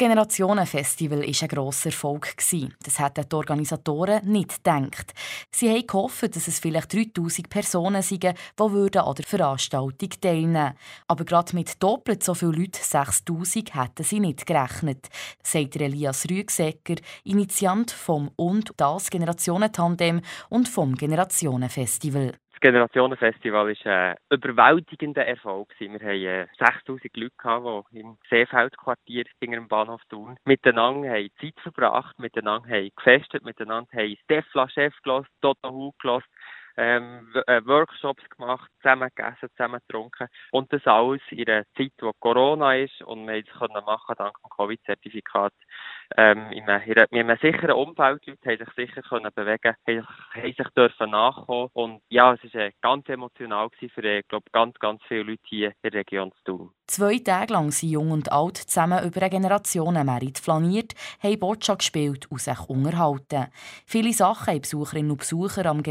Generationenfestival war ein grosser Erfolg. Das hätten die Organisatoren nicht gedacht. Sie haben gehofft, dass es vielleicht 3000 Personen seien, die an der Veranstaltung teilnehmen. Aber gerade mit doppelt so vielen Leuten, 6000, hätten sie nicht gerechnet, sagt Elias Rügsäcker, Initiant vom und das Generationentandem und vom Generationenfestival. Generationenfestival war ein überwältigender Erfolg. Wir hatten 6000 äh, Leute, die im Seefeldquartier hinter dem Bahnhof Thun miteinander haben Zeit verbracht, miteinander haben gefestet, miteinander haben Stefla Chef gehört, Toto Hu gehört, ähm, äh, Workshops gemacht, zusammen gegessen, zusammen getrunken. Und das alles in einer Zeit, wo Corona ist und wir es können machen dank dem Covid-Zertifikat. Ähm, in, einem, in einem sicheren Umfeld, die Leute haben sich sicher können bewegen, haben, haben sich dürfen nachkommen. Und ja, es war ganz emotional für, ich glaube, ganz, ganz viele Leute hier in der Region zu tun. Zwei Tage lang sind Jung und Alt zusammen über eine Generationenmerit flaniert, haben Boccia gespielt und sich unterhalten. Viele Sachen haben Besucherinnen und Besucher am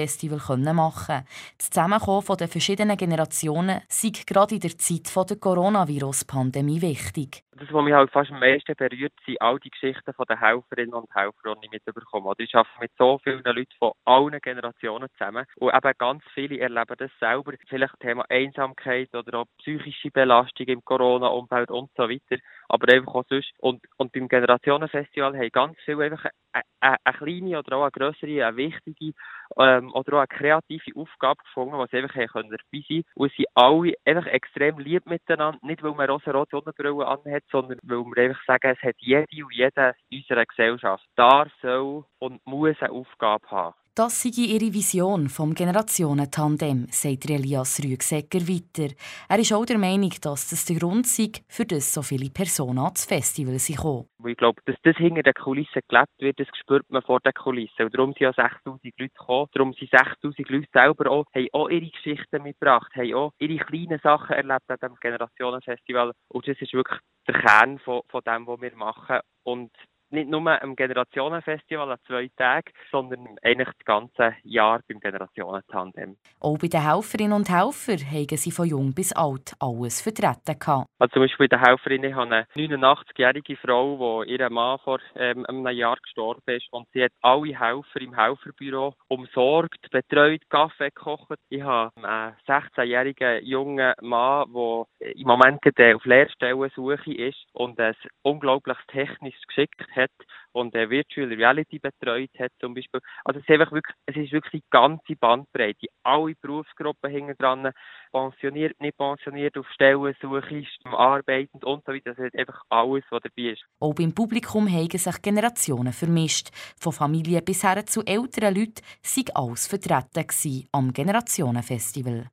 Generationenfestival machen. Das Zusammenkommen der verschiedenen Generationen sei gerade in der Zeit der Coronavirus-Pandemie wichtig das, was mich halt fast am meisten berührt, sind all die Geschichten von den Helferinnen und Helfern, die ich mitbekomme. Oder ich arbeite mit so vielen Leuten von allen Generationen zusammen und eben ganz viele erleben das selber. Vielleicht Thema Einsamkeit oder auch psychische Belastung im Corona-Umfeld und so weiter. Aber einfach auch sonst. Und, und beim Generationenfestival haben ganz viele einfach eine, eine, eine kleine oder auch eine grössere, eine wichtige ähm, oder auch eine kreative Aufgabe gefunden, die sie einfach dabei sein können. Und sie alle einfach extrem lieb miteinander. Nicht, weil man rosa-rote Sonnenbrille anhat, sondern weil wir einfach sagen, es hat jede und jeder in unserer Gesellschaft darf, soll und muss eine Aufgabe haben. Das sei ihre Vision vom Generationentandem, sagt Elias Rügsäcker weiter. Er ist auch der Meinung, dass das der Grund sei, für das so viele Personen ans Festival kommen. Ich glaube, dass das hinter den Kulissen gelebt wird, das spürt man vor den Kulissen. Und darum sind ja 6000 Leute gekommen. Darum sind 6000 Leute selber auch, haben auch ihre Geschichten mitgebracht, haben auch ihre kleinen Sachen erlebt an diesem Generationenfestival. Und das ist wirklich der Kern von, von dem, was wir machen. Und nicht nur am Generationenfestival an zwei Tagen, sondern eigentlich das ganze Jahr beim Generationentandem. Auch bei den Helferinnen und Helfern haben sie von jung bis alt alles vertreten. Also zum Beispiel bei den Helferinnen habe eine 89-jährige Frau, die ihr Mann vor ähm, einem Jahr gestorben ist und sie hat alle Helfer im Helferbüro umsorgt, betreut, Kaffee gekocht. Ich habe einen 16-jährigen jungen Mann, der im Moment auf Lehrstellensuche ist und ein unglaubliches technisches Geschick hat hat und äh, Virtual Reality betreut hat zum Beispiel. Also es ist einfach wirklich, es ist wirklich die ganze Bandbreite, alle Berufsgruppen hinten dran, pensioniert, nicht pensioniert, auf Stellensuche, arbeitend und so weiter. Das ist einfach alles, was dabei ist. Auch beim Publikum haben sich Generationen vermischt. Von Familie bis her zu älteren Leuten sind alles vertreten am Generationenfestival.